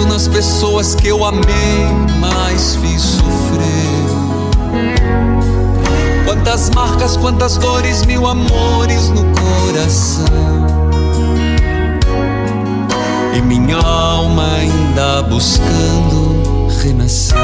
Penso nas pessoas que eu amei, mais fiz sofrer. Quantas marcas, quantas dores, mil amores no coração. E minha alma ainda buscando renascer.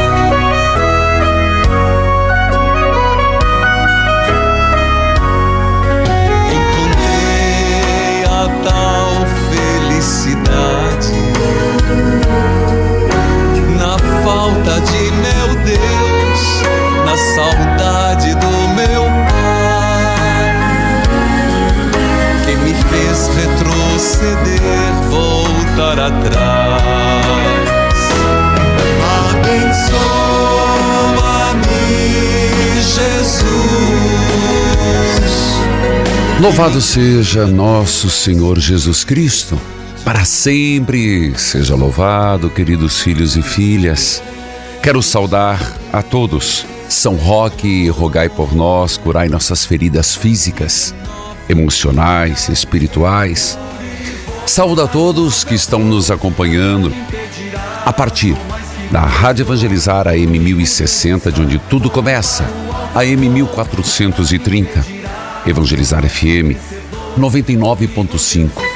Falta de meu Deus, na saudade do meu Pai, que me fez retroceder, voltar atrás. Abençoa-me, Jesus. Louvado seja nosso Senhor Jesus Cristo para sempre seja louvado, queridos filhos e filhas. Quero saudar a todos. São Roque, rogai por nós, curai nossas feridas físicas, emocionais, espirituais. Saúde a todos que estão nos acompanhando a partir da Rádio Evangelizar AM 1060, de onde tudo começa, AM 1430, Evangelizar FM 99.5,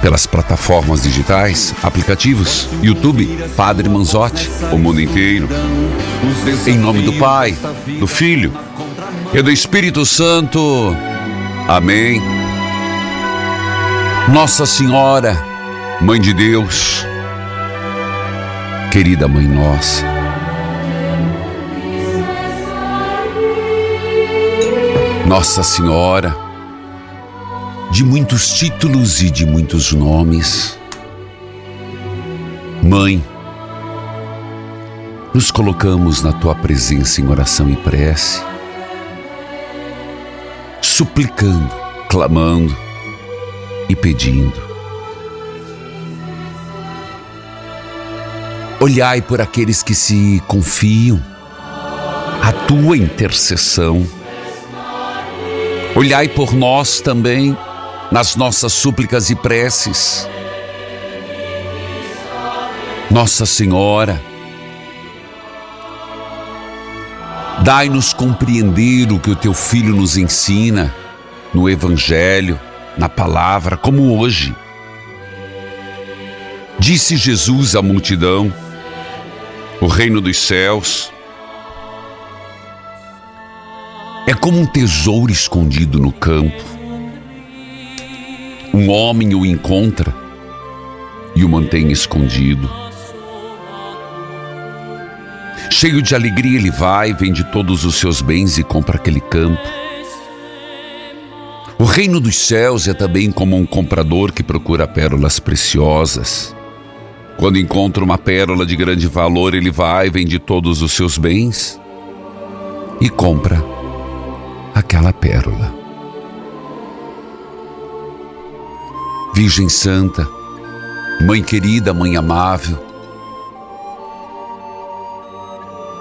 pelas plataformas digitais, aplicativos, YouTube, Padre Manzotti, o mundo inteiro. Em nome do Pai, do Filho e do Espírito Santo. Amém. Nossa Senhora, Mãe de Deus, querida Mãe Nossa, Nossa Senhora, de muitos títulos e de muitos nomes. Mãe, nos colocamos na tua presença em oração e prece, suplicando, clamando e pedindo. Olhai por aqueles que se confiam, a tua intercessão. Olhai por nós também nas nossas súplicas e preces. Nossa Senhora, dai-nos compreender o que o teu filho nos ensina no Evangelho, na palavra, como hoje. Disse Jesus à multidão: O reino dos céus é como um tesouro escondido no campo um homem o encontra e o mantém escondido. Cheio de alegria, ele vai, vende todos os seus bens e compra aquele campo. O reino dos céus é também como um comprador que procura pérolas preciosas. Quando encontra uma pérola de grande valor, ele vai, vende todos os seus bens e compra aquela pérola. Virgem Santa, Mãe querida, Mãe amável,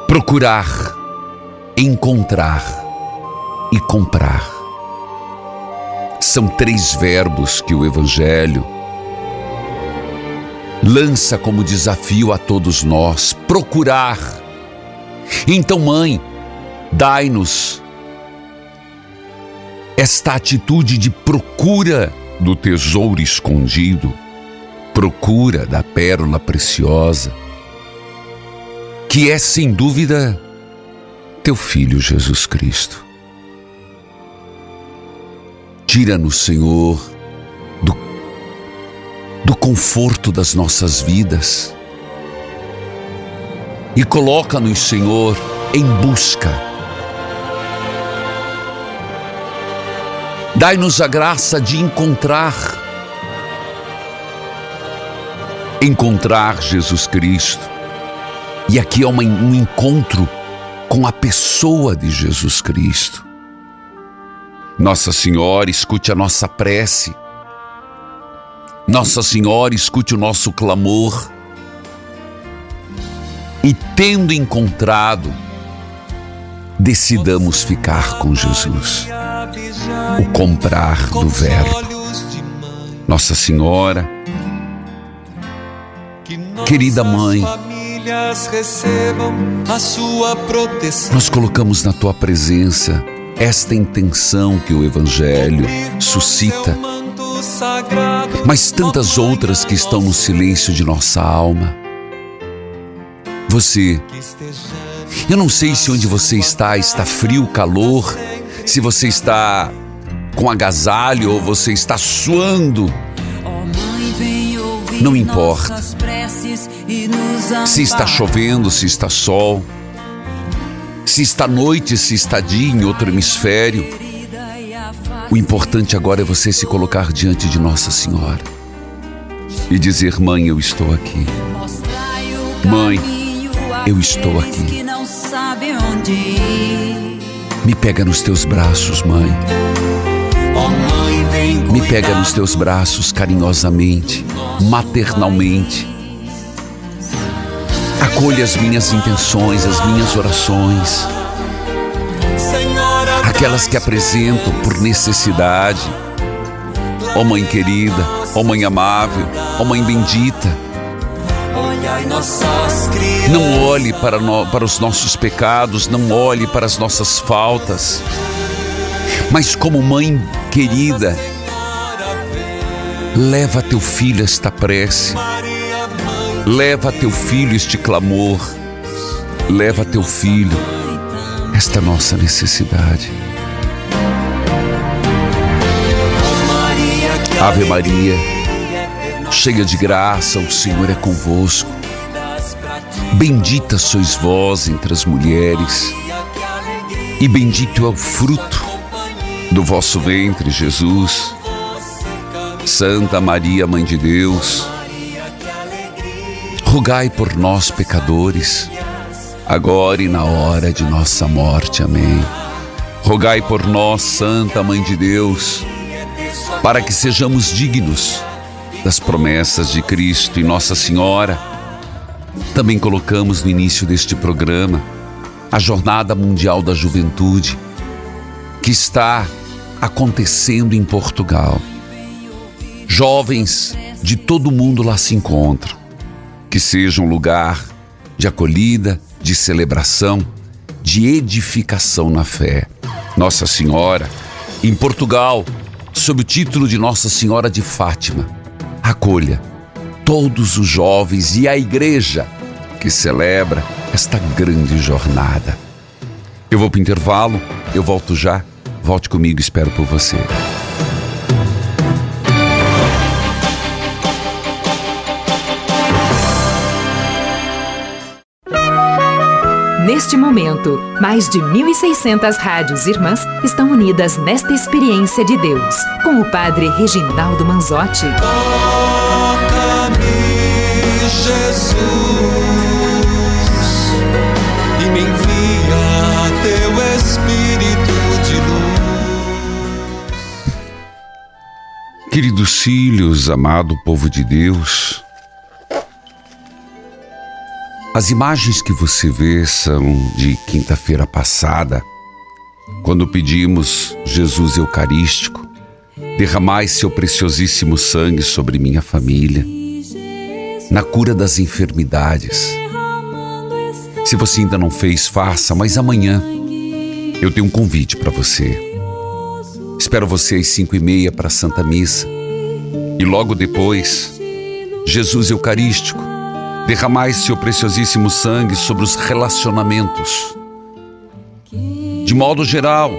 procurar, encontrar e comprar. São três verbos que o Evangelho lança como desafio a todos nós: procurar. Então, mãe, dai-nos esta atitude de procura do tesouro escondido, procura da pérola preciosa, que é sem dúvida teu filho Jesus Cristo. Tira-nos, Senhor, do, do conforto das nossas vidas e coloca-nos, Senhor, em busca. Dai-nos a graça de encontrar, encontrar Jesus Cristo. E aqui é uma, um encontro com a pessoa de Jesus Cristo. Nossa Senhora, escute a nossa prece. Nossa Senhora, escute o nosso clamor. E tendo encontrado, decidamos ficar com Jesus. O comprar do Verbo. Nossa Senhora, querida Mãe, nós colocamos na tua presença esta intenção que o Evangelho suscita, mas tantas outras que estão no silêncio de nossa alma. Você, eu não sei se onde você está está frio, calor, se você está com agasalho ou você está suando. Não importa. Se está chovendo, se está sol se está noite, se está dia em outro hemisfério. O importante agora é você se colocar diante de Nossa Senhora e dizer: Mãe, eu estou aqui. Mãe, eu estou aqui. Me pega nos teus braços, mãe. Me pega nos teus braços carinhosamente, maternalmente Acolha as minhas intenções, as minhas orações, aquelas que apresento por necessidade. Ó oh, Mãe querida, ó oh, Mãe amável, ó oh, Mãe bendita. Não olhe para, no, para os nossos pecados, não olhe para as nossas faltas, mas como Mãe querida, leva teu filho esta prece Leva teu filho este clamor, leva teu filho esta nossa necessidade. Ave Maria, cheia de graça, o Senhor é convosco. Bendita sois vós entre as mulheres, e bendito é o fruto do vosso ventre, Jesus. Santa Maria, Mãe de Deus, rogai por nós, pecadores, agora e na hora de nossa morte. Amém. Rogai por nós, Santa Mãe de Deus, para que sejamos dignos das promessas de Cristo e Nossa Senhora. Também colocamos no início deste programa a Jornada Mundial da Juventude, que está acontecendo em Portugal. Jovens de todo mundo lá se encontram que seja um lugar de acolhida, de celebração, de edificação na fé. Nossa Senhora, em Portugal, sob o título de Nossa Senhora de Fátima, acolha todos os jovens e a igreja que celebra esta grande jornada. Eu vou para o intervalo, eu volto já. Volte comigo, espero por você. Neste momento, mais de 1.600 rádios irmãs estão unidas nesta experiência de Deus, com o Padre Reginaldo Manzotti. Jesus, e me envia teu Espírito de luz. Queridos filhos, amado povo de Deus, as imagens que você vê são de quinta-feira passada, quando pedimos Jesus Eucarístico, derramai seu preciosíssimo sangue sobre minha família, na cura das enfermidades. Se você ainda não fez, faça, mas amanhã eu tenho um convite para você. Espero você às cinco e meia para a Santa Missa. E logo depois, Jesus Eucarístico, derramai seu preciosíssimo sangue sobre os relacionamentos. De modo geral,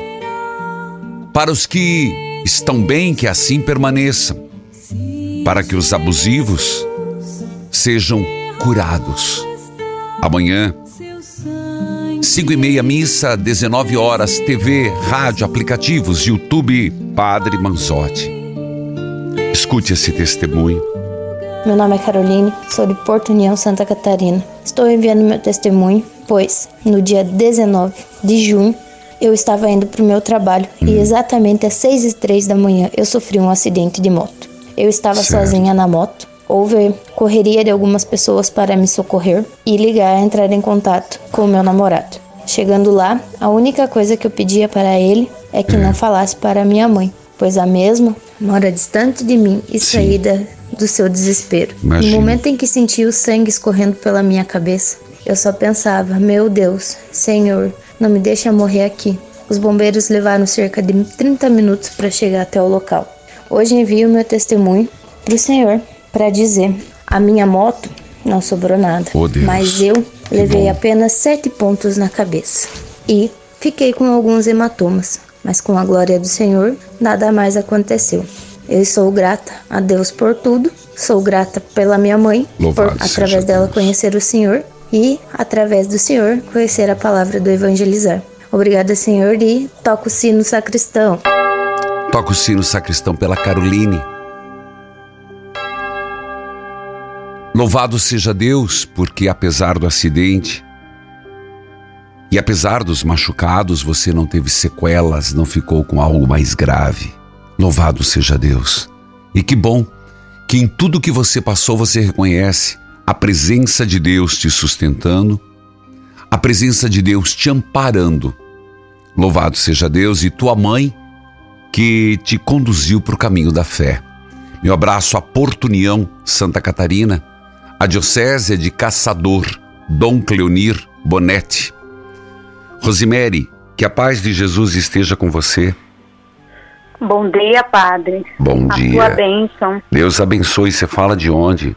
para os que estão bem, que assim permaneçam, para que os abusivos sejam curados. Amanhã, cinco e meia missa, 19 horas, TV, rádio, aplicativos, YouTube, Padre Manzotti. Escute esse testemunho. Meu nome é Caroline, sou de Porto União, Santa Catarina. Estou enviando meu testemunho, pois no dia 19 de junho eu estava indo para o meu trabalho e exatamente às 6 e 3 da manhã eu sofri um acidente de moto. Eu estava Certo. sozinha na moto, houve correria de algumas pessoas para me socorrer e ligar, entrar em contato com o meu namorado. Chegando lá, a única coisa que eu pedia para ele é que não falasse para minha mãe, pois a mesma mora distante de mim e Sim. saí da, do seu desespero. Imagino. No momento em que senti o sangue escorrendo pela minha cabeça, eu só pensava: meu Deus, Senhor, não me deixa morrer aqui. Os bombeiros levaram cerca de 30 minutos para chegar até o local. Hoje envio meu testemunho para o Senhor para dizer: a minha moto não sobrou nada, Oh, mas eu levei apenas sete pontos na cabeça e fiquei com alguns hematomas, mas com a glória do Senhor nada mais aconteceu. Eu sou grata a Deus por tudo, sou grata pela minha mãe, Louvado por através dela Deus. conhecer o Senhor e através do Senhor conhecer a palavra do evangelizar. Obrigada, Senhor, e toca o sino sacristão. Toca o sino sacristão pela Caroline. Louvado seja Deus, porque apesar do acidente e apesar dos machucados, você não teve sequelas, não ficou com algo mais grave. Louvado seja Deus. E que bom que em tudo que você passou você reconhece a presença de Deus te sustentando, a presença de Deus te amparando. Louvado seja Deus e tua mãe que te conduziu para o caminho da fé. Meu abraço a Porto União, Santa Catarina, a Diocese de Caçador, Dom Cleonir Bonetti. Rosemary, que a paz de Jesus esteja com você. Bom dia, Padre. Bom a dia. sua bênção. Deus abençoe. Você fala de onde?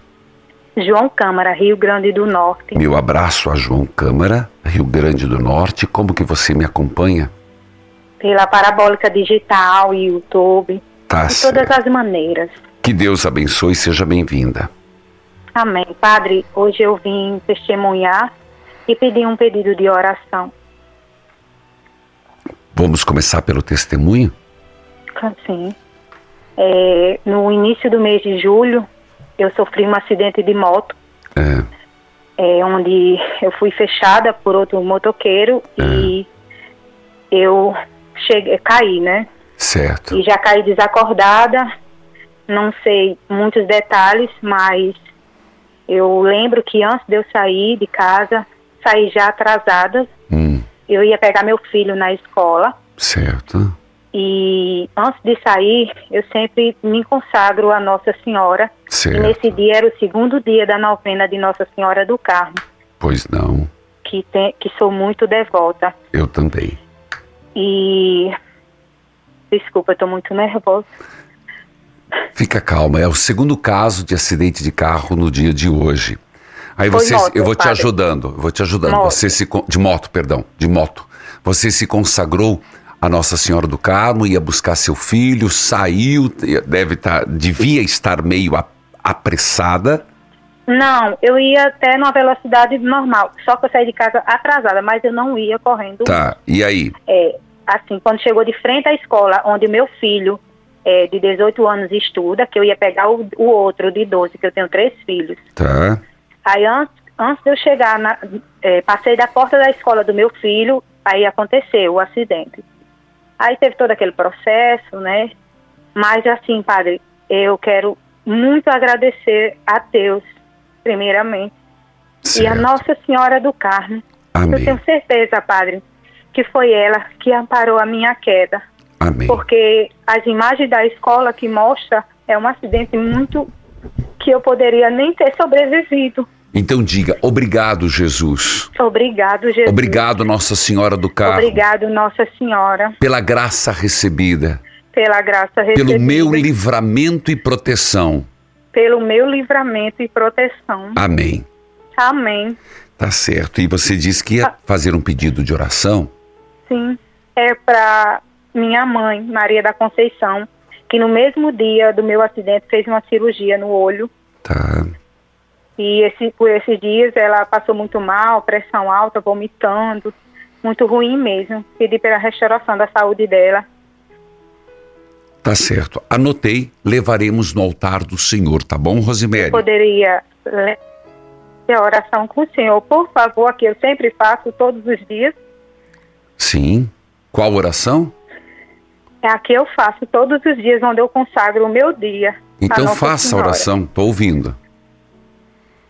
João Câmara, Rio Grande do Norte. Meu abraço a João Câmara, Rio Grande do Norte. Como que você me acompanha? Pela Parabólica Digital, YouTube, Tá de todas certo. as maneiras. Que Deus abençoe. Seja bem-vinda. Amém. Padre, hoje eu vim testemunhar e pedir um pedido de oração. Vamos começar pelo testemunho? Assim, é, no início do mês de julho, eu sofri um acidente de moto, É. é, onde eu fui fechada por outro motoqueiro e eu cheguei, caí, né? Certo. e já caí desacordada. Não sei muitos detalhes, mas eu lembro que antes de eu sair de casa, saí já atrasada. Hum, Eu ia pegar meu filho na escola certo. e antes de sair, eu sempre me consagro a Nossa Senhora. E Certo. nesse dia era o segundo dia da novena de Nossa Senhora do Carmo, Pois não. que, tem, que sou muito devota. Eu também. E. Desculpa, tô muito nervosa. Fica calma, é o segundo caso de acidente de carro no dia de hoje. Aí Foi você, moto, eu vou te padre. ajudando, vou te ajudando. Moto. Você se de moto, perdão, de moto. Você se consagrou a Nossa Senhora do Carmo, ia buscar seu filho, saiu, deve estar, devia estar meio apressada, Não, eu ia até numa velocidade normal, só que eu saí de casa atrasada, mas eu não ia correndo. Tá, e aí? É, assim, quando chegou de frente à escola, onde meu filho é, de 18 anos estuda, que eu ia pegar o, o outro de 12, que eu tenho três filhos. Tá. Aí antes, antes de eu chegar, na, é, passei da porta da escola do meu filho, aí aconteceu o acidente. Aí teve todo aquele processo, né? Mas assim, padre, eu quero muito agradecer a Deus, primeiramente, e a Certo. Nossa Senhora do Carmo. Amém. Eu tenho certeza, padre, que foi ela que amparou a minha queda, Amém. porque as imagens da escola que mostra é um acidente muito que eu poderia nem ter sobrevivido. Então diga, obrigado, Jesus. Obrigado, Jesus. Obrigado, Nossa Senhora do Carmo, Obrigado, Nossa Senhora, pela graça recebida, pela graça recebida, pelo meu livramento e proteção. pelo meu livramento e proteção. Amém. Amém. Tá certo. E você disse que ia fazer um pedido de oração? Sim, é para minha mãe, Maria da Conceição, que no mesmo dia do meu acidente fez uma cirurgia no olho. Tá. E esse, por esses dias ela passou muito mal, pressão alta, vomitando, muito ruim mesmo. Pedi pela restauração da saúde dela. Tá certo. Anotei, levaremos no altar do Senhor, tá bom, Rosemary? Poderia ler a oração com o Senhor, por favor, que eu sempre faço todos os dias. Sim. Qual oração? É a que eu faço todos os dias, onde eu consagro o meu dia. Então faça a Senhora. oração, tô ouvindo.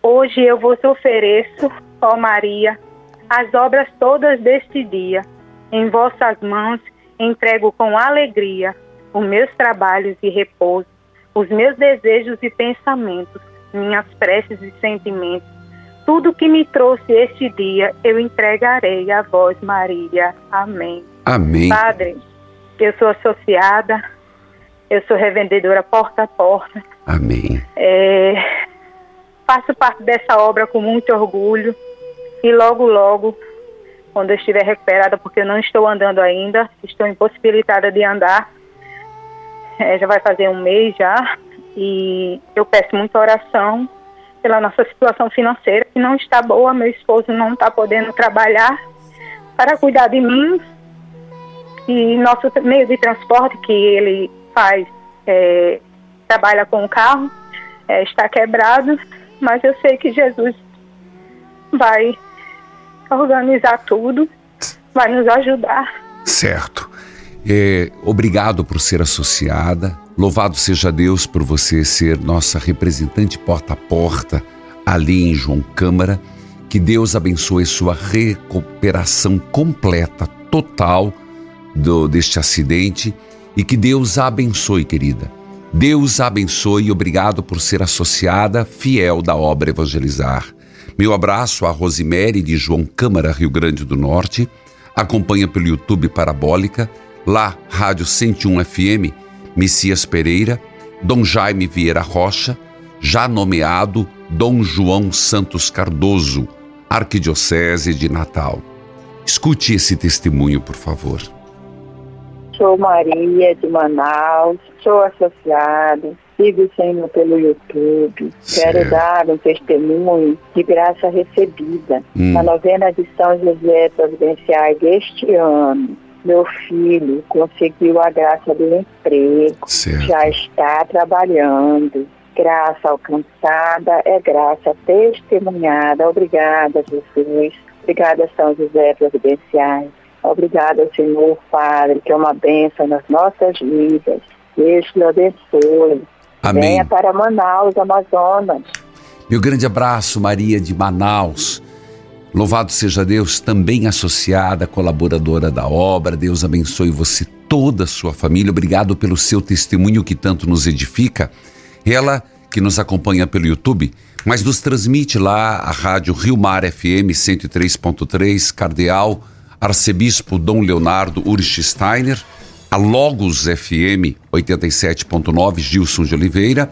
Hoje eu vos ofereço, ó Maria, as obras todas deste dia. Em vossas mãos entrego com alegria os meus trabalhos e repouso, os meus desejos e pensamentos, minhas preces e sentimentos. Tudo que me trouxe este dia eu entregarei a vós, Maria. Amém. Amém. Padre, eu sou associada, eu sou revendedora porta a porta. Amém. É, faço parte dessa obra com muito orgulho e logo, logo, quando eu estiver recuperada, porque eu não estou andando ainda, estou impossibilitada de andar, é, já vai fazer um mês já, e eu peço muita oração pela nossa situação financeira, que não está boa, meu esposo não está podendo trabalhar para cuidar de mim, e nosso meio de transporte que ele faz, é, trabalha com o carro, é, está quebrado, mas eu sei que Jesus vai organizar tudo, vai nos ajudar. Certo. É, obrigado por ser associada. Louvado seja Deus por você ser nossa representante porta a porta ali em João Câmara. Que Deus abençoe sua recuperação completa, total do, deste acidente e que Deus a abençoe, querida. Deus a abençoe e obrigado por ser associada fiel da obra Evangelizar. Meu abraço a Rosemary de João Câmara, Rio Grande do Norte. Acompanha pelo YouTube Parabólica, lá Rádio 101 FM, Messias Pereira, Dom Jaime Vieira Rocha, já nomeado Dom João Santos Cardoso, Arquidiocese de Natal. Escute esse testemunho, por favor. Sou Maria de Manaus, sou associada, sigo sendo pelo YouTube. Certo. Quero dar um testemunho de graça recebida Hum. na novena de São José Providencial deste ano. Meu filho conseguiu a graça do emprego, Certo. já está trabalhando. Graça alcançada é graça testemunhada. Obrigada, Jesus. Obrigada, São José Providenciais. Obrigada, Senhor Padre, que é uma bênção nas nossas vidas. Deus te abençoe. Amém. Venha para Manaus, Amazonas. Meu grande abraço, Maria de Manaus. Louvado seja Deus, também associada, colaboradora da obra. Deus abençoe você, toda a sua família. Obrigado pelo seu testemunho que tanto nos edifica. Ela que nos acompanha pelo YouTube, mas nos transmite lá a rádio Rio Mar FM 103.3, Cardeal, Arcebispo Dom Leonardo Urich Steiner, a Logos FM 87.9, Gilson de Oliveira,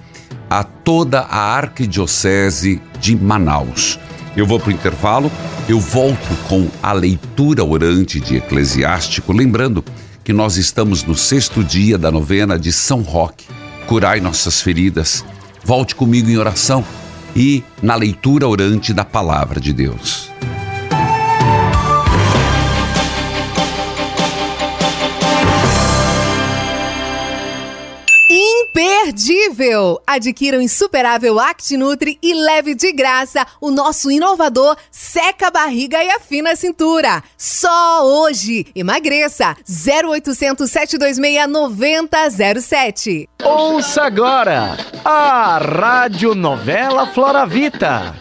a toda a Arquidiocese de Manaus. Eu vou para o intervalo, eu volto com a leitura orante de Eclesiástico, lembrando que nós estamos no sexto dia da novena de São Roque. Curai nossas feridas. Volte comigo em oração. e na leitura orante da palavra de Deus. Imperdível! Adquira o insuperável ActiNutri e leve de graça o nosso inovador Seca a Barriga e Afina a Cintura. Só hoje! Emagreça! 0800 726 9007. Ouça agora a Rádio Novela Floravita.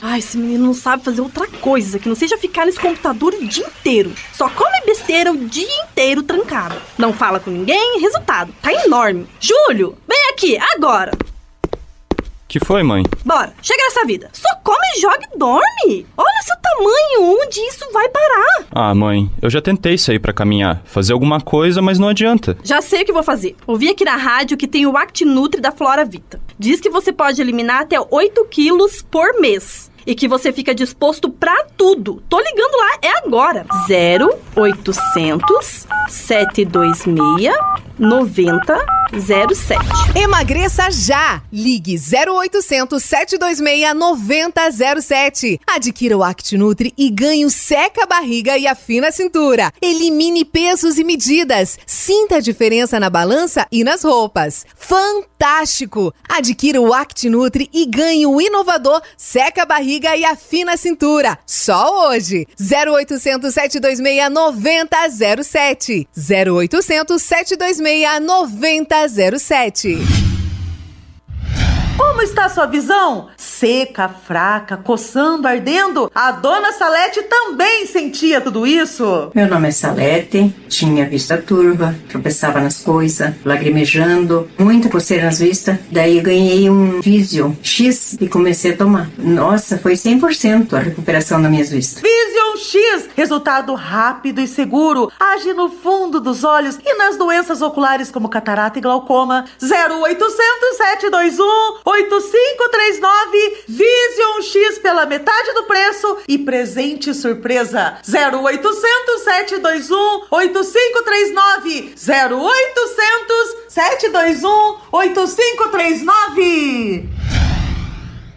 Ai, esse menino não sabe fazer outra coisa que não seja ficar nesse computador o dia inteiro. Só come besteira o dia inteiro trancado. Não fala com ninguém, resultado, tá enorme. Júlio, vem aqui, agora. Que foi, mãe? Bora, chega nessa vida. Só come, joga e dorme. Olha seu tamanho, onde isso vai parar? Ah, mãe, eu já tentei sair para caminhar, fazer alguma coisa, mas não adianta. Já sei o que vou fazer. Ouvi aqui na rádio que tem o ActiNutri da Flora Vita. Diz que você pode eliminar até 8 quilos por mês e que você fica disposto para tudo. Tô ligando lá, é agora. 0800 726 9007. Emagreça já! Ligue 0800 726 9007. Adquira o ActiNutri e ganhe o seca a barriga e afina a cintura. Elimine pesos e medidas. Sinta a diferença na balança e nas roupas. Fantástico! Adquira o ActiNutri e ganhe o inovador seca a barriga e afina a cintura. Só hoje. 0800 726 9007. 0800 726 9007. Como está sua visão? Seca, fraca, coçando, ardendo? A dona Salete também sentia tudo isso? Meu nome é Salete, tinha vista turva, tropeçava nas coisas, lagrimejando, muita coceira nas vistas. Daí ganhei um Visio X e comecei a tomar. Nossa, foi 100% a recuperação das minhas vistas. Vision X, resultado rápido e seguro, age no fundo dos olhos e nas doenças oculares como catarata e glaucoma. 0800 721 8539 Vision X pela metade do preço e presente surpresa. 0800 721 8539 0800 721 8539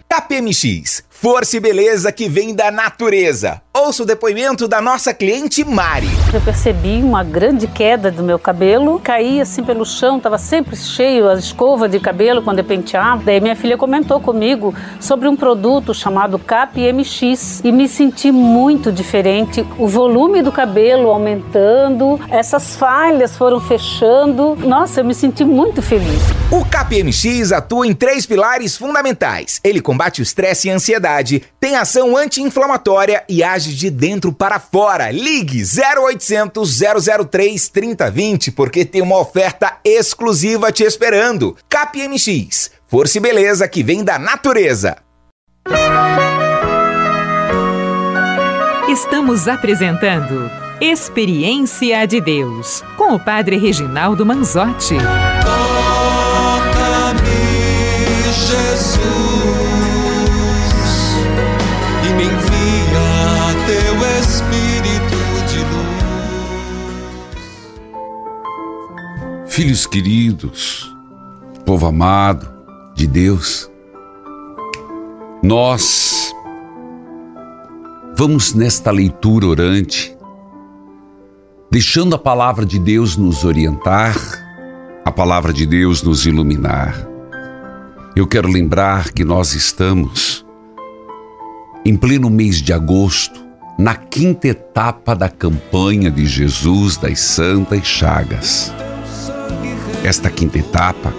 KPMX Força e beleza que vem da natureza. Ouça o depoimento da nossa cliente Mari. Eu percebi uma grande queda do meu cabelo, caía assim pelo chão, estava sempre cheio a escova de cabelo quando eu penteava. Daí minha filha comentou comigo sobre um produto chamado CAP-MX e me senti muito diferente. O volume do cabelo aumentando, essas falhas foram fechando. Nossa, eu me senti muito feliz. O CAP-MX atua em três pilares fundamentais. Ele combate o estresse e a ansiedade tem ação anti-inflamatória e age de dentro para fora. Ligue 0800 003 3020 porque tem uma oferta exclusiva te esperando. CapMX, força e beleza que vem da natureza. Estamos apresentando Experiência de Deus com o Padre Reginaldo Manzotti. Toca-me, Jesus. Filhos queridos, povo amado de Deus, nós vamos nesta leitura orante, deixando a palavra de Deus nos orientar, a palavra de Deus nos iluminar. Eu quero lembrar que nós estamos em pleno mês de agosto, na quinta etapa da campanha de Jesus das Santas Chagas esta quinta etapa,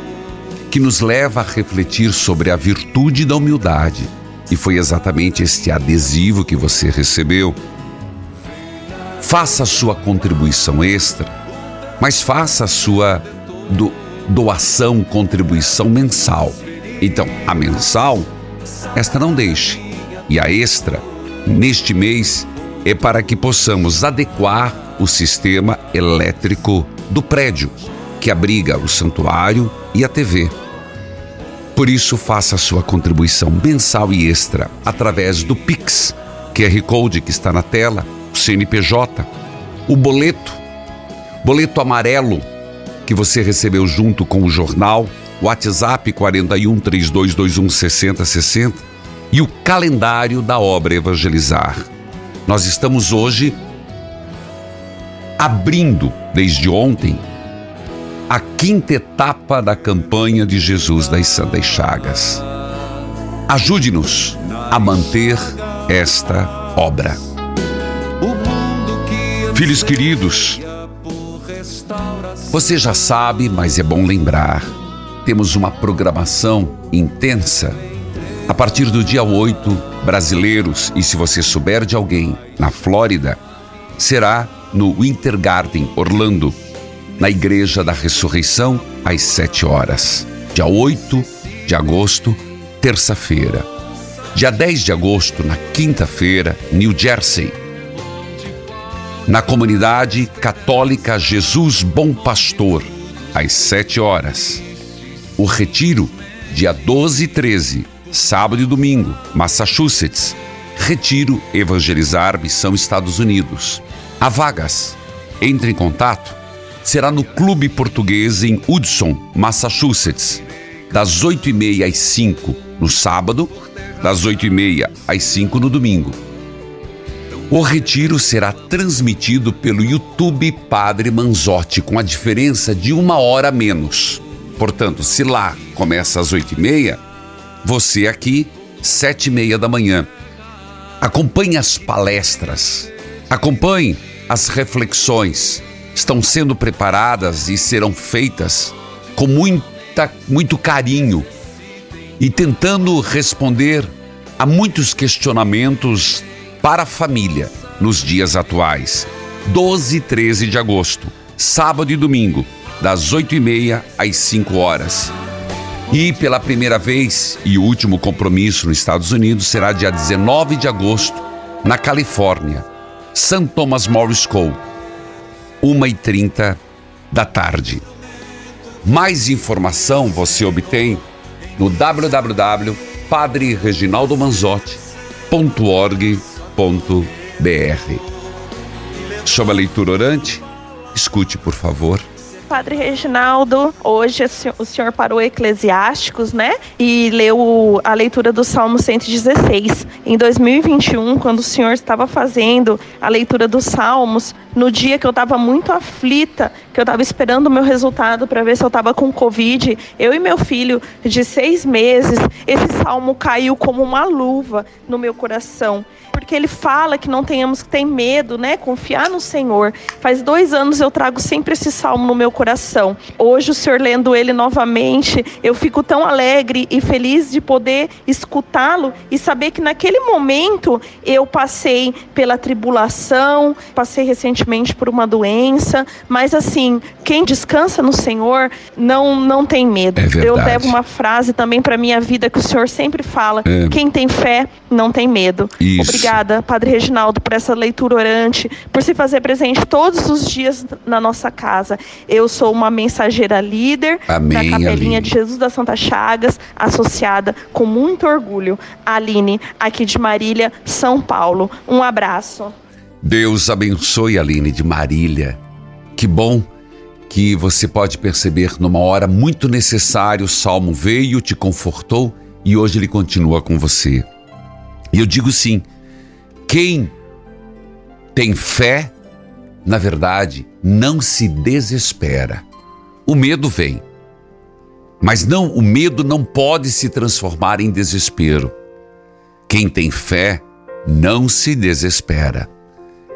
que nos leva a refletir sobre a virtude da humildade. E foi exatamente este adesivo que você recebeu. Faça a sua contribuição extra, mas faça a sua do, doação, contribuição mensal. Então, a mensal, esta não deixe. E a extra, neste mês, é para que possamos adequar o sistema elétrico do prédio que abriga o santuário e a TV. Por isso, faça sua contribuição mensal e extra através do Pix, QR Code que está na tela, o CNPJ, o boleto, boleto amarelo que você recebeu junto com o jornal, WhatsApp 41 3221 6060 e o calendário da obra Evangelizar. Nós estamos hoje abrindo, desde ontem, a quinta etapa da campanha de Jesus das Santas Chagas. Ajude-nos a manter esta obra. Filhos queridos, você já sabe, mas é bom lembrar, temos uma programação intensa. A partir do dia 8, brasileiros, e se você souber de alguém na Flórida, será no Winter Garden, Orlando, na Igreja da Ressurreição, às 7 horas. Dia 8 de agosto, terça-feira. Dia 10 de agosto, na quinta-feira, New Jersey. Na comunidade católica Jesus Bom Pastor, às 7 horas. O retiro, dia 12 e 13, sábado e domingo, Massachusetts. Retiro Evangelizar Missão Estados Unidos. Há vagas. Entre em contato. Será no Clube Português em Hudson, Massachusetts, das 8h30 às 5 no sábado, das 8h30 às 5 no domingo. O retiro será transmitido pelo YouTube Padre Manzotti, com a diferença de uma hora menos. Portanto, se lá começa às 8h30, você aqui, 7h30 da manhã. Acompanhe as palestras, acompanhe as reflexões estão sendo preparadas e serão feitas com muita, muito carinho e tentando responder a muitos questionamentos para a família nos dias atuais. 12 e 13 de agosto, sábado e domingo, das 8h30 às 5 horas. E pela primeira vez e último compromisso nos Estados Unidos será dia 19 de agosto, na Califórnia St. Thomas More School, 1h30 da tarde. Mais informação você obtém no www.padrereginaldomanzotti.org.br. Sobre a leitura orante, escute, por favor. Padre Reginaldo, hoje o senhor parou Eclesiásticos, né? E leu a leitura do Salmo 116. Em 2021, quando o senhor estava fazendo a leitura dos Salmos, no dia que eu estava muito aflita, que eu estava esperando o meu resultado para ver se eu estava com Covid, eu e meu filho de seis meses, esse salmo caiu como uma luva no meu coração. Porque ele fala que não tenhamos que ter medo, né? Confiar no Senhor. Faz dois anos eu trago sempre esse salmo no meu coração. Hoje, o Senhor lendo ele novamente, eu fico tão alegre e feliz de poder escutá-lo e saber que naquele momento eu passei pela tribulação, passei recentemente por uma doença, mas assim, quem descansa no Senhor não não tem medo. É eu levo uma frase também para minha vida que o Senhor sempre fala: é. quem tem fé não tem medo. Isso. Obrigada, Padre Reginaldo, por essa leitura orante, por se fazer presente todos os dias na nossa casa. Eu sou uma mensageira líder Amém, da Capelinha Aline. de Jesus das Santas Chagas, associada com muito orgulho. Aline, aqui de Marília, São Paulo. Um abraço. Deus abençoe Aline de Marília. Que bom que você pode perceber numa hora muito necessária o salmo veio, te confortou e hoje ele continua com você. E eu digo sim, quem tem fé, na verdade, não se desespera. O medo vem, mas não, o medo não pode se transformar em desespero. Quem tem fé não se desespera.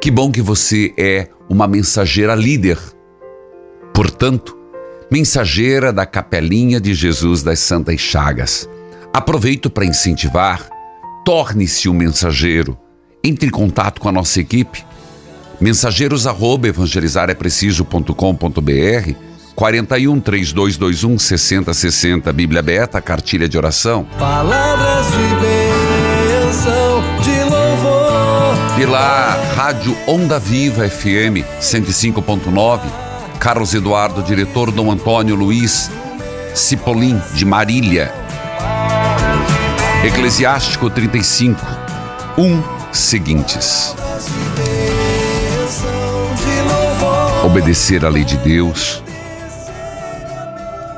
Que bom que você é uma mensageira líder Portanto, mensageira da Capelinha de Jesus das Santas Chagas. Aproveito para incentivar, torne-se um mensageiro. Entre em contato com a nossa equipe. Mensageiros arroba evangelizarepreciso.com.br 41 3221 6060 Bíblia Beta, cartilha de oração. Palavras de bênção, de louvor. Pela Rádio Onda Viva FM 105.9 Carlos Eduardo, diretor Dom Antônio Luiz Cipolim, de Marília. Eclesiástico 35, 1 seguintes. Obedecer à lei de Deus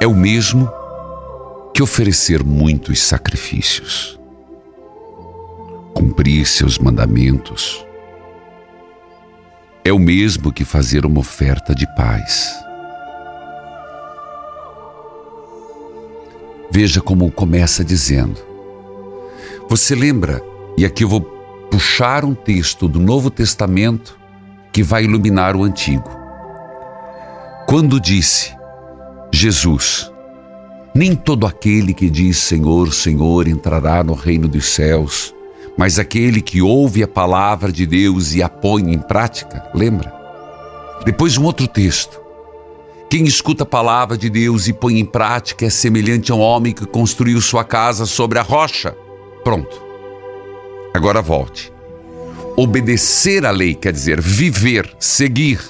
é o mesmo que oferecer muitos sacrifícios. cumprir seus mandamentos, é o mesmo que fazer uma oferta de paz. Veja como começa dizendo. Você lembra, e aqui eu vou puxar um texto do Novo Testamento que vai iluminar o Antigo. Quando disse Jesus, nem todo aquele que diz Senhor, Senhor entrará no reino dos céus, mas aquele que ouve a palavra de Deus e a põe em prática, lembra? Depois um outro texto. Quem escuta a palavra de Deus e põe em prática é semelhante a um homem que construiu sua casa sobre a rocha. Pronto. Agora volte. Obedecer à lei quer dizer viver, seguir.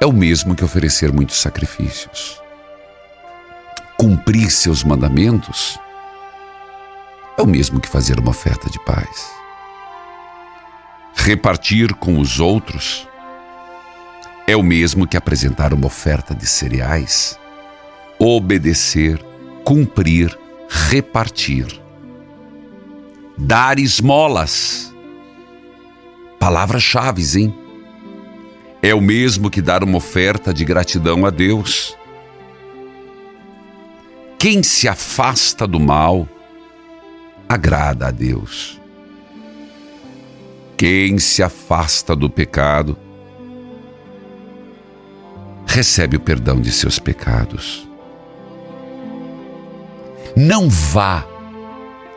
É o mesmo que oferecer muitos sacrifícios. Cumprir seus mandamentos é o mesmo que fazer uma oferta de paz. Repartir com os outros é o mesmo que apresentar uma oferta de cereais. Obedecer, cumprir, repartir. Dar esmolas. Palavras-chave, hein? É o mesmo que dar uma oferta de gratidão a Deus. Quem se afasta do mal, agrada a Deus. Quem se afasta do pecado, recebe o perdão de seus pecados. Não vá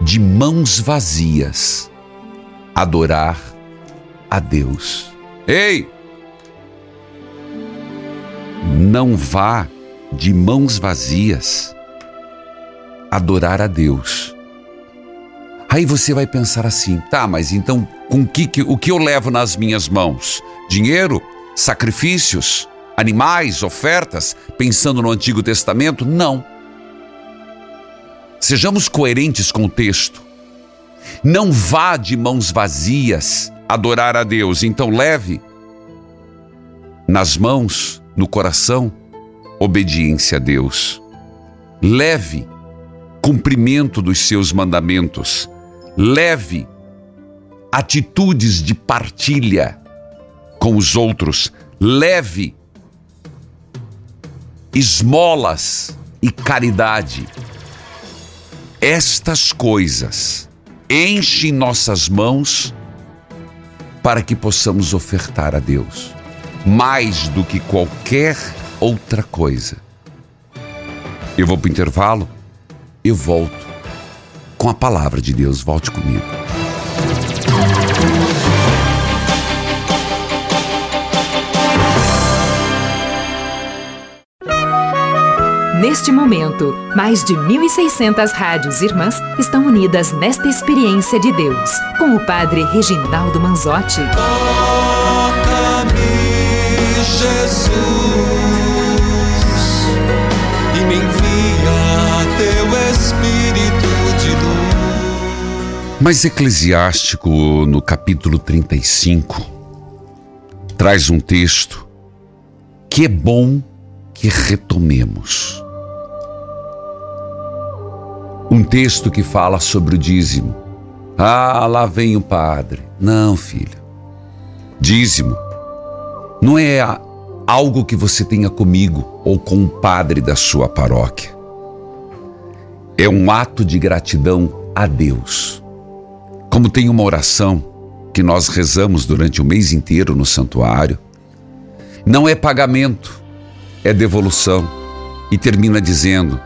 de mãos vazias adorar a Deus. Ei! Não vá de mãos vazias adorar a Deus. Aí você vai pensar assim, tá, mas então com que, que, o que eu levo nas minhas mãos? Dinheiro? Sacrifícios? Animais? Ofertas? Pensando no Antigo Testamento? Não. Sejamos coerentes com o texto. Não vá de mãos vazias adorar a Deus, então leve nas mãos, no coração, obediência a Deus. Leve cumprimento dos seus mandamentos leve atitudes de partilha com os outros, leve esmolas e caridade. Estas coisas enchem nossas mãos para que possamos ofertar a Deus mais do que qualquer outra coisa. Eu vou para o intervalo, eu volto com a palavra de Deus. Volte comigo. Neste momento, mais de 1.600 rádios irmãs estão unidas nesta experiência de Deus, com o Padre Reginaldo Manzotti. Toca-me, Jesus, e me envia teu Espírito mas Eclesiástico, no capítulo 35, traz um texto que é bom que retomemos. Um texto que fala sobre o dízimo. Ah, lá vem o padre. Não, filha. Dízimo não é algo que você tenha comigo ou com o padre da sua paróquia. É um ato de gratidão a Deus. Como tem uma oração que nós rezamos durante o mês inteiro no santuário, não é pagamento, é devolução. E termina dizendo: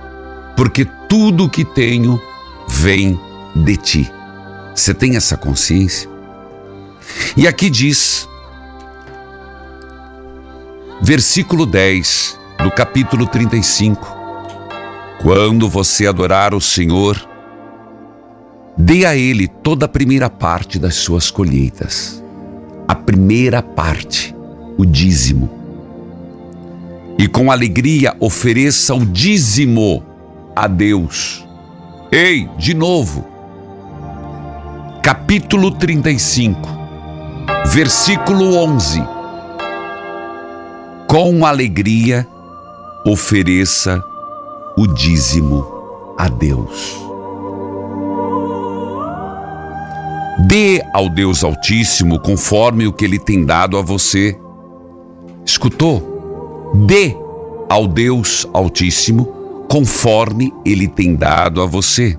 Porque tudo o que tenho vem de ti. Você tem essa consciência? E aqui diz, versículo 10 do capítulo 35: Quando você adorar o Senhor, Dê a ele toda a primeira parte das suas colheitas. A primeira parte, o dízimo. E com alegria ofereça o dízimo a Deus. Ei, de novo. Capítulo 35, versículo 11. Com alegria ofereça o dízimo a Deus. Dê ao Deus Altíssimo conforme o que ele tem dado a você. Escutou? Dê ao Deus Altíssimo conforme ele tem dado a você.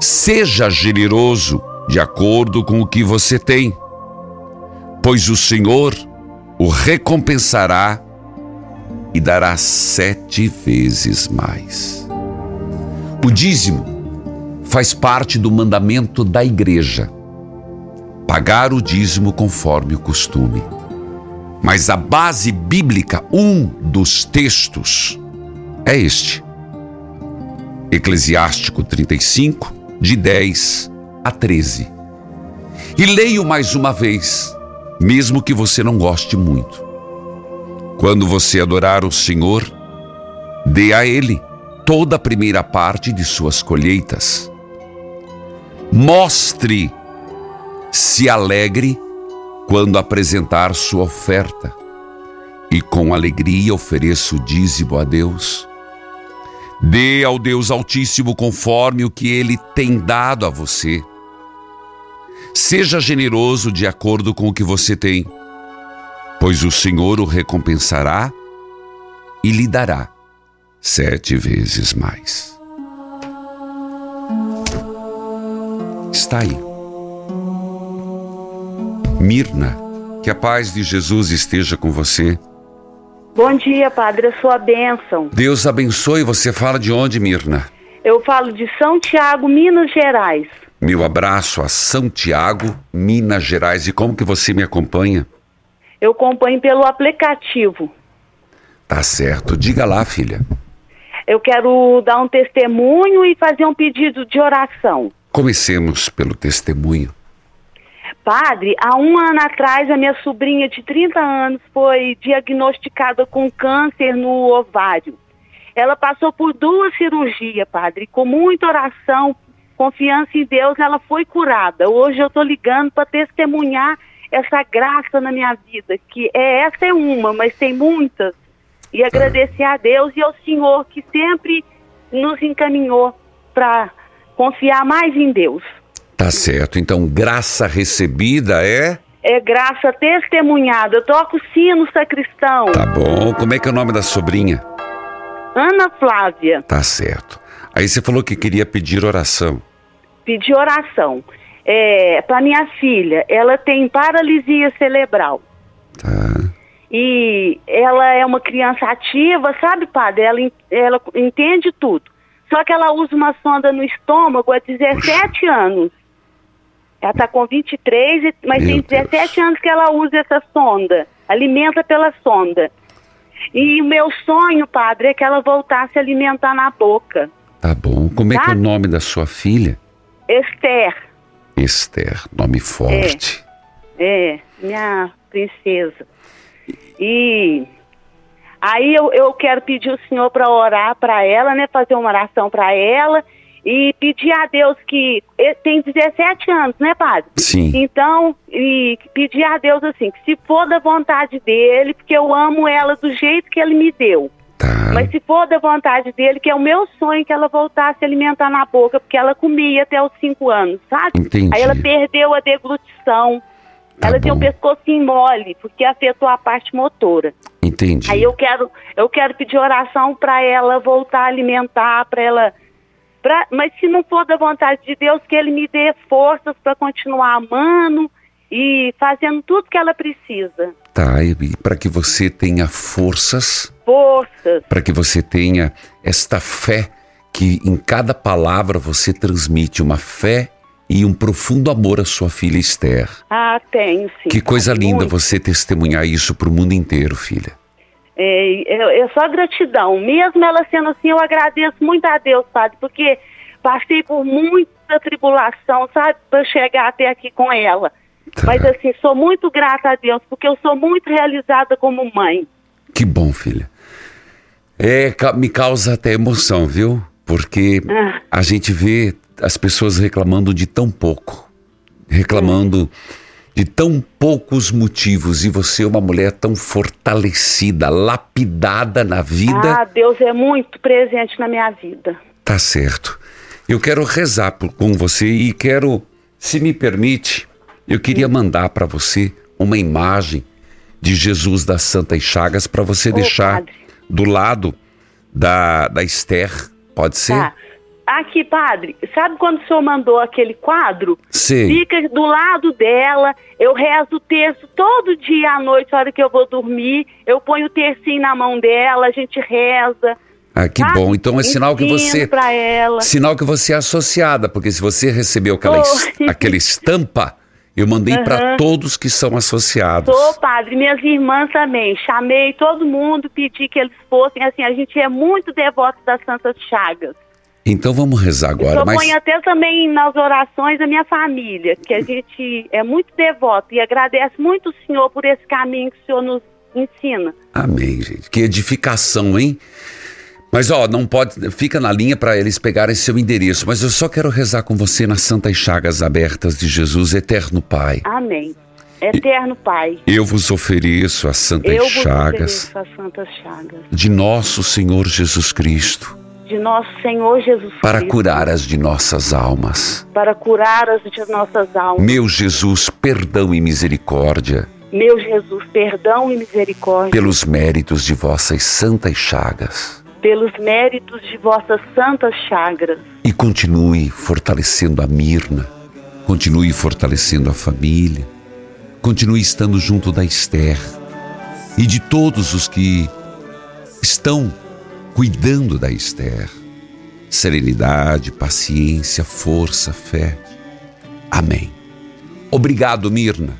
Seja generoso de acordo com o que você tem, pois o Senhor o recompensará e dará sete vezes mais. O dízimo faz parte do mandamento da igreja. Pagar o dízimo conforme o costume. Mas a base bíblica, um dos textos, é este. Eclesiástico 35, de 10 a 13. E leio mais uma vez, mesmo que você não goste muito. Quando você adorar o Senhor, dê a Ele toda a primeira parte de suas colheitas. Mostre, se alegre quando apresentar sua oferta, e com alegria ofereça o dízimo a Deus. Dê ao Deus Altíssimo conforme o que Ele tem dado a você. Seja generoso de acordo com o que você tem, pois o Senhor o recompensará e lhe dará sete vezes mais. Está aí. Mirna, que a paz de Jesus esteja com você. Bom dia, padre. Eu sou a bênção. Deus abençoe. Você fala de onde, Mirna? Eu falo de São Tiago, Minas Gerais. Meu abraço a São Tiago, Minas Gerais. E como que você me acompanha? Eu acompanho pelo aplicativo. Tá certo. Diga lá, filha. Eu quero dar um testemunho e fazer um pedido de oração. Comecemos pelo testemunho. Padre, há um ano atrás, a minha sobrinha de 30 anos foi diagnosticada com câncer no ovário. Ela passou por duas cirurgias, padre, com muita oração, confiança em Deus, ela foi curada. Hoje eu estou ligando para testemunhar essa graça na minha vida, que é essa é uma, mas tem muitas. E agradecer a Deus e ao Senhor que sempre nos encaminhou para confiar mais em Deus. Tá certo. Então, graça recebida é? É graça testemunhada. Eu toco sino sacristão. Tá bom. Como é que é o nome da sobrinha? Ana Flávia. Tá certo. Aí você falou que queria pedir oração. Pedir oração. É, para minha filha, ela tem paralisia cerebral. Tá. E ela é uma criança ativa, sabe, padre? Ela, ela entende tudo. Só que ela usa uma sonda no estômago há 17 anos. Ela está com 23, mas Meu tem 17 anos que ela usa essa sonda. Alimenta pela sonda. E o meu sonho, padre, é que ela voltasse a alimentar na boca. Tá bom. Como é que é o Sabe? nome da sua filha? Esther, Esther. Nome forte. é, minha princesa. E aí eu, eu quero pedir o senhor para orar para ela, né? Fazer uma oração para ela e pedir a Deus que tem 17 anos, né, padre? Sim. Então, e pedir a Deus assim, que se for da vontade dele, porque eu amo ela do jeito que ele me deu. Tá. Mas se for da vontade dele, que é o meu sonho que ela voltasse a alimentar na boca, porque ela comia até os 5 anos, sabe? Entendi. Aí ela perdeu a deglutição. ela tem o pescocinho mole, porque afetou a parte motora. Entendi. Aí eu quero, eu quero pedir oração para ela voltar a alimentar, para ela. Pra, mas se não for da vontade de Deus, que Ele me dê forças para continuar amando e fazendo tudo que ela precisa. Tá, e para que você tenha forças, Forças. para que você tenha esta fé que em cada palavra você transmite uma fé e um profundo amor à sua filha Esther. Ah, tenho sim. que coisa linda muito. você testemunhar isso para o mundo inteiro, filha. É, é, é só gratidão. Mesmo ela sendo assim, eu agradeço muito a Deus, padre, porque passei por muita tribulação, sabe, para chegar até aqui com ela. Mas assim, sou muito grata a Deus, porque eu sou muito realizada como mãe. Que bom, filha. É, me causa até emoção, viu? Porque Ah. a gente vê as pessoas reclamando de tão pouco, reclamando de tão poucos motivos, e você é uma mulher tão fortalecida, lapidada na vida. Ah, Deus é muito presente na minha vida. Tá certo. Eu quero rezar por- com você e quero se me permite, eu queria mandar para você uma imagem de Jesus das Santas Chagas para você deixar padre. do lado da, da Esther. Pode ser? Tá. Aqui, padre, sabe quando o senhor mandou aquele quadro? Sei. Fica do lado dela, eu rezo o terço todo dia à noite, na hora que eu vou dormir, eu ponho o tercinho na mão dela, a gente reza. Ah, que bom. Então é sinal que você. Sinal que você é associada, porque se você recebeu aquela, es- Tô. aquela estampa, eu mandei para Aham. todos que são associados. Sou padre, minhas irmãs também. Chamei todo mundo, pedi que eles fossem. Assim, a gente é muito devoto das Santas Chagas. Então vamos rezar agora. eu Mas ponho até também nas orações da minha família, que a gente é muito devoto e agradece muito o Senhor por esse caminho que o Senhor nos ensina. Amém, gente. Que edificação, hein? Mas ó, não pode. Fica na linha para eles pegarem seu endereço. Mas eu só quero rezar com você nas santas chagas abertas de Jesus, eterno Pai. Amém. Eterno Pai, Eu vos ofereço as santas chagas ofereço as santas chagas de nosso Senhor Jesus Cristo de nosso Senhor Jesus para Cristo, curar as de nossas almas. para curar as de nossas almas. Meu Jesus, perdão e misericórdia Meu Jesus, perdão e misericórdia pelos méritos de vossas santas chagas. pelos méritos de vossas santas chagras. E continue fortalecendo a Mirna, continue fortalecendo a família, continue estando junto da Esther e de todos os que estão cuidando da Esther. Serenidade, paciência, força, fé. Amém. Obrigado, Mirna.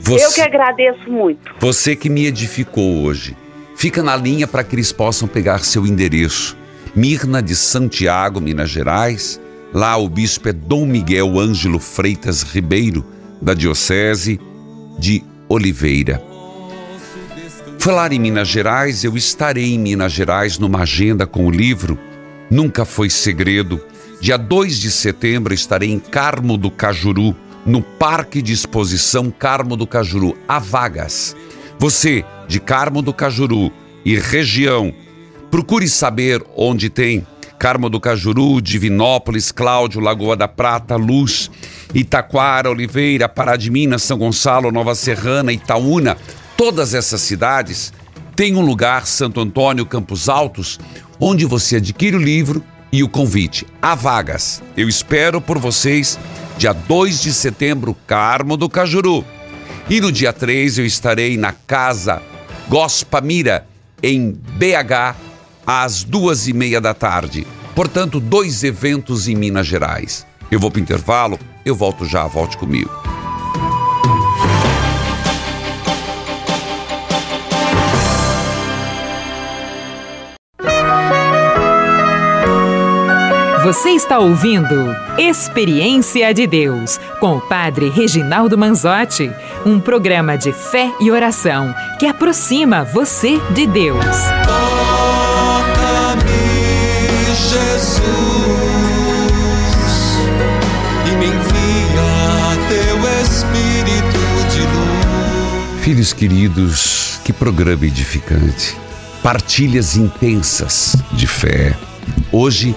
Você, Eu que agradeço muito. você que me edificou hoje. Fica na linha para que eles possam pegar seu endereço. Mirna de Santiago, Minas Gerais. Lá o bispo é Dom Miguel Ângelo Freitas Ribeiro, da Diocese de Oliveira. Falar em Minas Gerais, eu estarei em Minas Gerais numa agenda com o livro Nunca Foi Segredo. Dia 2 de setembro estarei em Carmo do Cajuru, no Parque de Exposição Carmo do Cajuru. Há vagas. Você, de Carmo do Cajuru e região, procure saber onde tem Carmo do Cajuru, Divinópolis, Cláudio, Lagoa da Prata, Luz, Itaquara, Oliveira, Pará de Minas, São Gonçalo, Nova Serrana, Itaúna. Todas essas cidades têm um lugar, Santo Antônio, Campos Altos, onde você adquire o livro e o convite. Há vagas. Eu espero por vocês dia 2 de setembro, Carmo do Cajuru. E no dia 3 eu estarei na Casa Gospamira, em BH, às duas e meia da tarde. Portanto, dois eventos em Minas Gerais. Eu vou para o intervalo, eu volto já, volte comigo. Você está ouvindo Experiência de Deus com o Padre Reginaldo Manzotti, um programa de fé e oração que aproxima você de Deus. Toca-me, Jesus, e me envia teu Espírito de luz. Filhos queridos, que programa edificante. Partilhas intensas de fé. Hoje,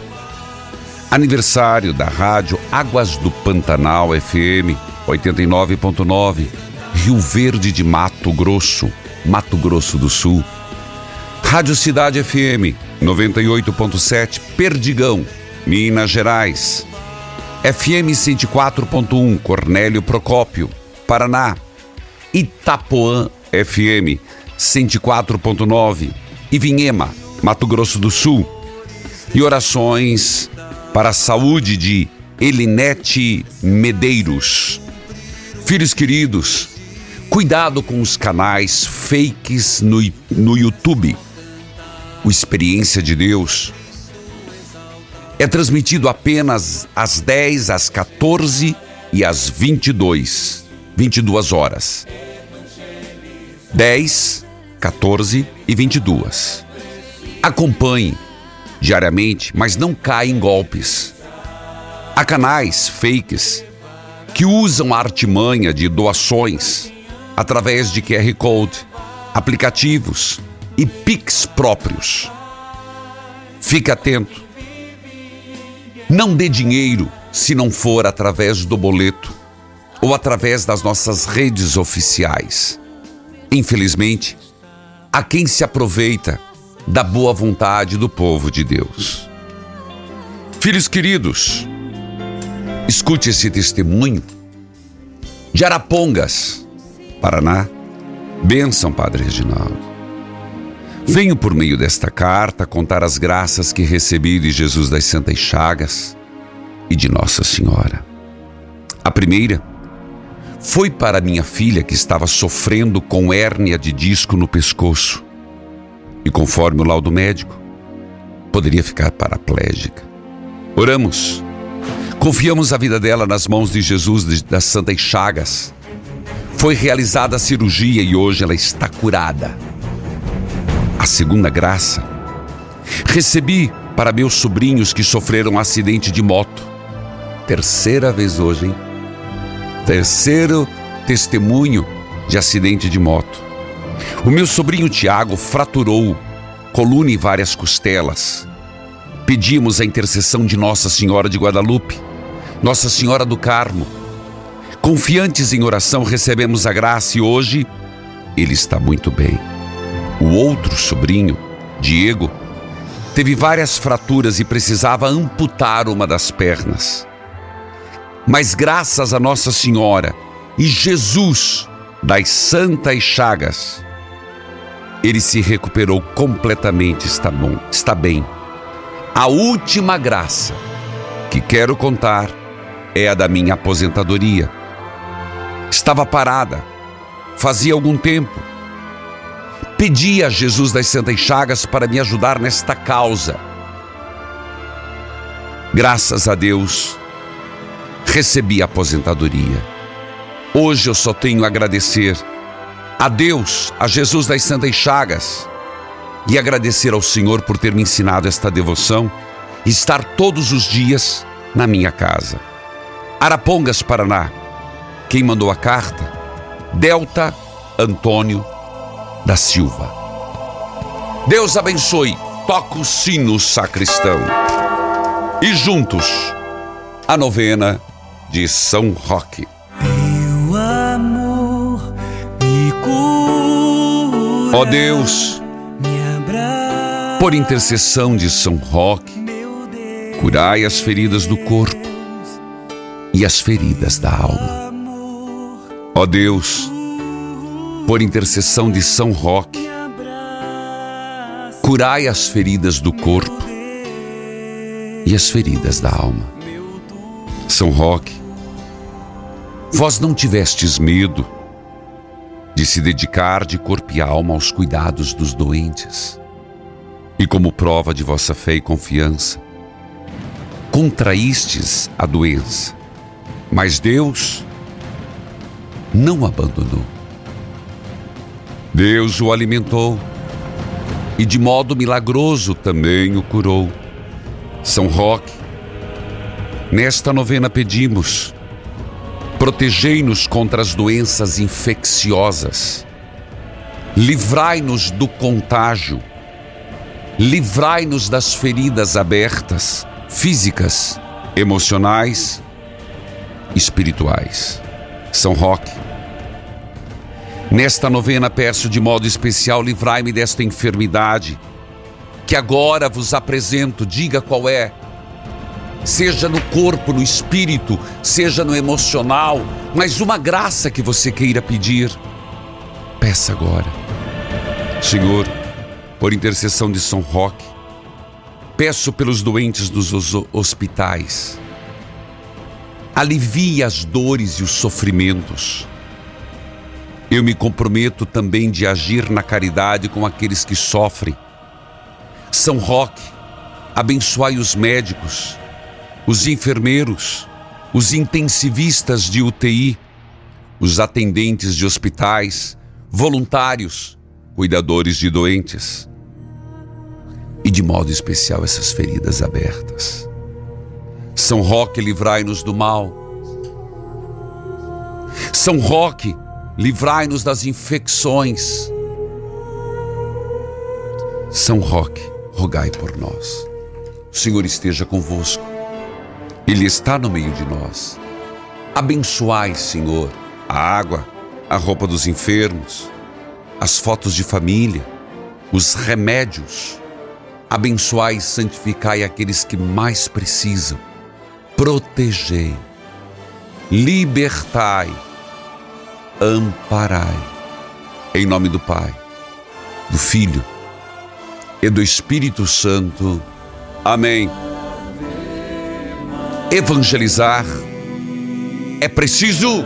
aniversário da rádio Águas do Pantanal FM 89.9, Rio Verde de Mato Grosso, Mato Grosso do Sul. Rádio Cidade FM 98.7, Perdigão, Minas Gerais. FM 104.1, Cornélio Procópio, Paraná. Itapoã FM 104.9, Ivinhema, Mato Grosso do Sul. E orações para a saúde de Elinete Medeiros. Filhos queridos, cuidado com os canais fakes no, no YouTube. O Experiência de Deus é transmitido apenas às 10, às 14 e às 22, 22 horas. 10, 14 e 22. Acompanhe diariamente, mas não caia em golpes. Há canais fakes que usam a artimanha de doações através de QR Code, aplicativos e Pix próprios. Fique atento. Não dê dinheiro se não for através do boleto ou através das nossas redes oficiais. Infelizmente, há quem se aproveita da boa vontade do povo de Deus. Filhos queridos, escute esse testemunho de Arapongas, Paraná. Benção, Padre Reginaldo. Venho por meio desta carta contar as graças que recebi de Jesus das Santas Chagas e de Nossa Senhora. A primeira foi para minha filha que estava sofrendo com hérnia de disco no pescoço e, conforme o laudo médico, poderia ficar paraplégica. Oramos, confiamos a vida dela nas mãos de Jesus das Santas Chagas foi realizada a cirurgia e hoje ela está curada. A segunda graça recebi para meus sobrinhos que sofreram um acidente de moto. Terceira vez hoje, hein? Terceiro testemunho de acidente de moto. O meu sobrinho Tiago fraturou coluna e várias costelas. Pedimos a intercessão de Nossa Senhora de Guadalupe, Nossa Senhora do Carmo, Confiantes em oração, recebemos a graça e hoje ele está muito bem. O outro sobrinho, Diego, teve várias fraturas e precisava amputar uma das pernas. Mas graças a Nossa Senhora e Jesus das Santas Chagas, ele se recuperou completamente, está bom, está bem. A última graça que quero contar é a da minha aposentadoria estava parada, fazia algum tempo. Pedi a Jesus das Santas Chagas para me ajudar nesta causa. Graças a Deus, recebi a aposentadoria. Hoje eu só tenho a agradecer a Deus, a Jesus das Santas Chagas e agradecer ao Senhor por ter me ensinado esta devoção e estar todos os dias na minha casa. Arapongas, Paraná, quem mandou a carta? Delta Antônio da Silva. Deus abençoe. Toca o sino sacristão. E juntos, a novena de São Roque. Ó Deus, por intercessão de São Roque, curai as feridas do corpo e as feridas da alma. Ó Deus, por intercessão de São Roque, curai as feridas do corpo e as feridas da alma. São Roque, vós não tivestes medo de se dedicar de corpo e alma aos cuidados dos doentes. E como prova de vossa fé e confiança, contraístes a doença. Mas Deus não o abandonou. Deus o alimentou e de modo milagroso também o curou. São Roque, nesta novena pedimos, protegei-nos contra as doenças infecciosas, livrai-nos do contágio, livrai-nos das feridas abertas, físicas, emocionais, espirituais. São Roque. Nesta novena peço de modo especial, livrai-me desta enfermidade, que agora vos apresento, diga qual é. Seja no corpo, no espírito, seja no emocional, mas uma graça que você queira pedir. Peça agora. Senhor, por intercessão de São Roque, peço pelos doentes dos hospitais alivie as dores e os sofrimentos. Eu me comprometo também de agir na caridade com aqueles que sofrem. São Roque, abençoai os médicos, os enfermeiros, os intensivistas de UTI, os atendentes de hospitais, voluntários, cuidadores de doentes. E de modo especial essas feridas abertas. São Roque, livrai-nos do mal. São Roque, livrai-nos das infecções. São Roque, rogai por nós. O Senhor esteja convosco. Ele está no meio de nós. Abençoai, Senhor, a água, a roupa dos enfermos, as fotos de família, os remédios. Abençoai e santificai aqueles que mais precisam. Protegei, libertai, amparai. Em nome do Pai, do Filho e do Espírito Santo. Amém. Evangelizar é preciso